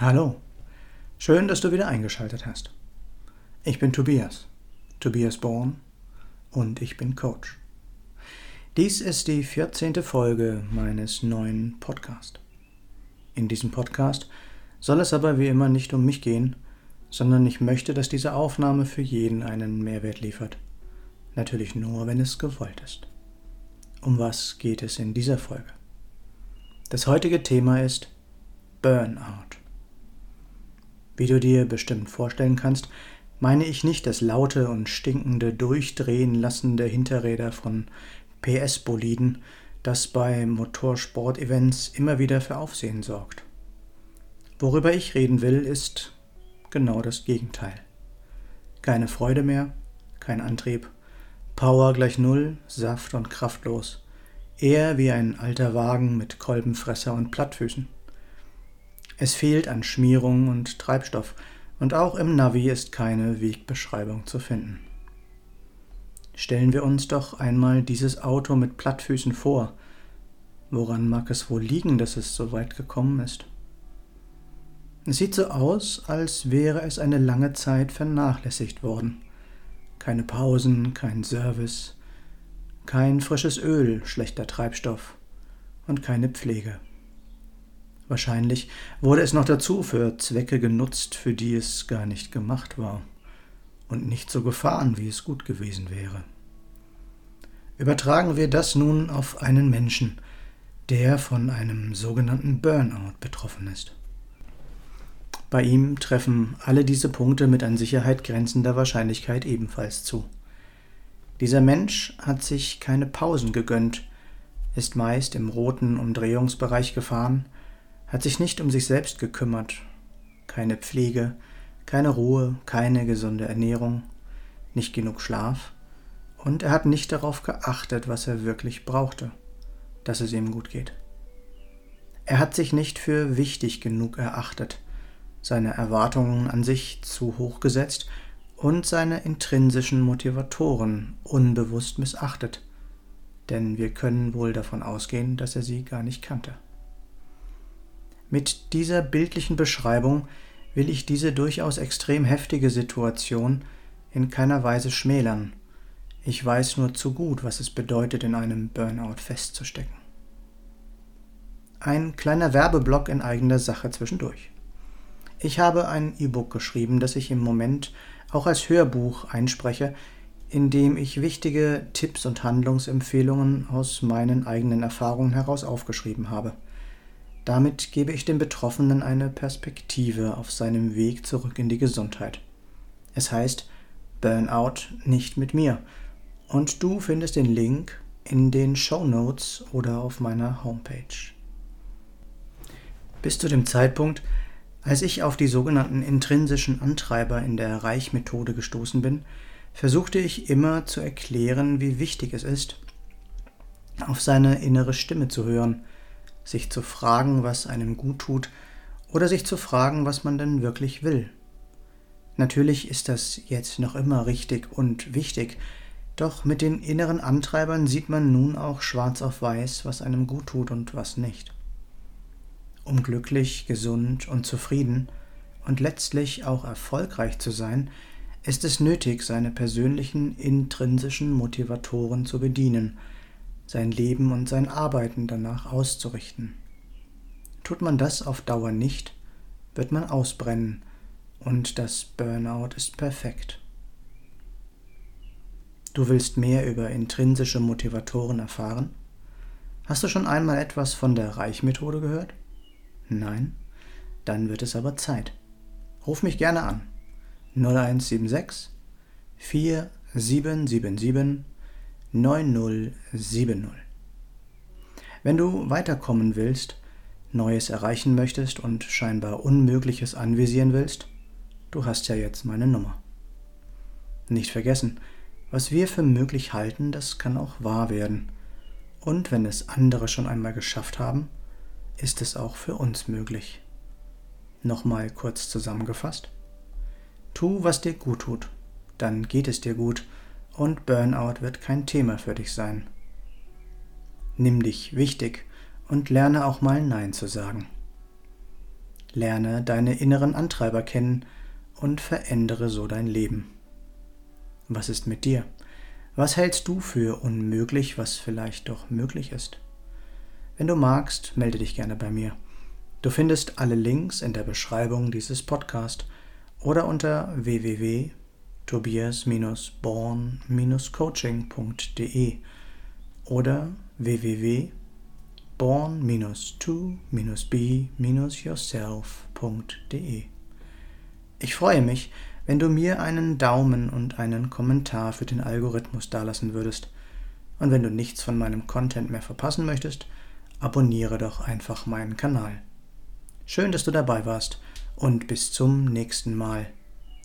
Hallo, schön, dass du wieder eingeschaltet hast. Ich bin Tobias, Tobias Born und ich bin Coach. Dies ist die 14. Folge meines neuen Podcasts. In diesem Podcast soll es aber wie immer nicht um mich gehen, sondern ich möchte, dass diese Aufnahme für jeden einen Mehrwert liefert. Natürlich nur, wenn es gewollt ist. Um was geht es in dieser Folge? Das heutige Thema ist Burnout. Wie du dir bestimmt vorstellen kannst, meine ich nicht das laute und stinkende Durchdrehen lassen der Hinterräder von PS-Boliden, das bei Motorsport-Events immer wieder für Aufsehen sorgt. Worüber ich reden will, ist genau das Gegenteil. Keine Freude mehr, kein Antrieb, Power gleich Null, Saft und kraftlos, eher wie ein alter Wagen mit Kolbenfresser und Plattfüßen. Es fehlt an Schmierung und Treibstoff, und auch im Navi ist keine Wegbeschreibung zu finden. Stellen wir uns doch einmal dieses Auto mit Plattfüßen vor. Woran mag es wohl liegen, dass es so weit gekommen ist? Es sieht so aus, als wäre es eine lange Zeit vernachlässigt worden. Keine Pausen, kein Service, kein frisches Öl, schlechter Treibstoff und keine Pflege. Wahrscheinlich wurde es noch dazu für Zwecke genutzt, für die es gar nicht gemacht war und nicht so gefahren, wie es gut gewesen wäre. Übertragen wir das nun auf einen Menschen, der von einem sogenannten Burnout betroffen ist. Bei ihm treffen alle diese Punkte mit an Sicherheit grenzender Wahrscheinlichkeit ebenfalls zu. Dieser Mensch hat sich keine Pausen gegönnt, ist meist im roten Umdrehungsbereich gefahren, hat sich nicht um sich selbst gekümmert, keine Pflege, keine Ruhe, keine gesunde Ernährung, nicht genug Schlaf, und er hat nicht darauf geachtet, was er wirklich brauchte, dass es ihm gut geht. Er hat sich nicht für wichtig genug erachtet, seine Erwartungen an sich zu hoch gesetzt und seine intrinsischen Motivatoren unbewusst missachtet, denn wir können wohl davon ausgehen, dass er sie gar nicht kannte. Mit dieser bildlichen Beschreibung will ich diese durchaus extrem heftige Situation in keiner Weise schmälern. Ich weiß nur zu gut, was es bedeutet, in einem Burnout festzustecken. Ein kleiner Werbeblock in eigener Sache zwischendurch. Ich habe ein E-Book geschrieben, das ich im Moment auch als Hörbuch einspreche, in dem ich wichtige Tipps und Handlungsempfehlungen aus meinen eigenen Erfahrungen heraus aufgeschrieben habe. Damit gebe ich dem Betroffenen eine Perspektive auf seinem Weg zurück in die Gesundheit. Es heißt Burnout nicht mit mir. Und du findest den Link in den Show Notes oder auf meiner Homepage. Bis zu dem Zeitpunkt, als ich auf die sogenannten intrinsischen Antreiber in der Reichmethode gestoßen bin, versuchte ich immer zu erklären, wie wichtig es ist, auf seine innere Stimme zu hören – sich zu fragen, was einem gut tut, oder sich zu fragen, was man denn wirklich will. Natürlich ist das jetzt noch immer richtig und wichtig, doch mit den inneren Antreibern sieht man nun auch schwarz auf weiß, was einem gut tut und was nicht. Um glücklich, gesund und zufrieden und letztlich auch erfolgreich zu sein, ist es nötig, seine persönlichen intrinsischen Motivatoren zu bedienen – sein Leben und sein Arbeiten danach auszurichten. Tut man das auf Dauer nicht, wird man ausbrennen und das Burnout ist perfekt. Du willst mehr über intrinsische Motivatoren erfahren? Hast du schon einmal etwas von der Reichmethode gehört? Nein? Dann wird es aber Zeit. Ruf mich gerne an. 0176 4777 9070. Wenn du weiterkommen willst, Neues erreichen möchtest und scheinbar Unmögliches anvisieren willst, du hast ja jetzt meine Nummer. Nicht vergessen, was wir für möglich halten, das kann auch wahr werden. Und wenn es andere schon einmal geschafft haben, ist es auch für uns möglich. Nochmal kurz zusammengefasst. Tu, was dir gut tut, dann geht es dir gut und Burnout wird kein Thema für dich sein. Nimm dich wichtig und lerne auch mal Nein zu sagen. lerne deine inneren Antreiber kennen und verändere so dein Leben. Was ist mit dir? Was hältst du für unmöglich, was vielleicht doch möglich ist? Wenn du magst, melde dich gerne bei mir. Du findest alle Links in der Beschreibung dieses Podcasts oder unter www.tobias-born-coaching.de oder www.born-to-be-yourself.de. Ich freue mich, wenn du mir einen Daumen und einen Kommentar für den Algorithmus dalassen würdest. Und wenn du nichts von meinem Content mehr verpassen möchtest, abonniere doch einfach meinen Kanal. Schön, dass du dabei warst und bis zum nächsten Mal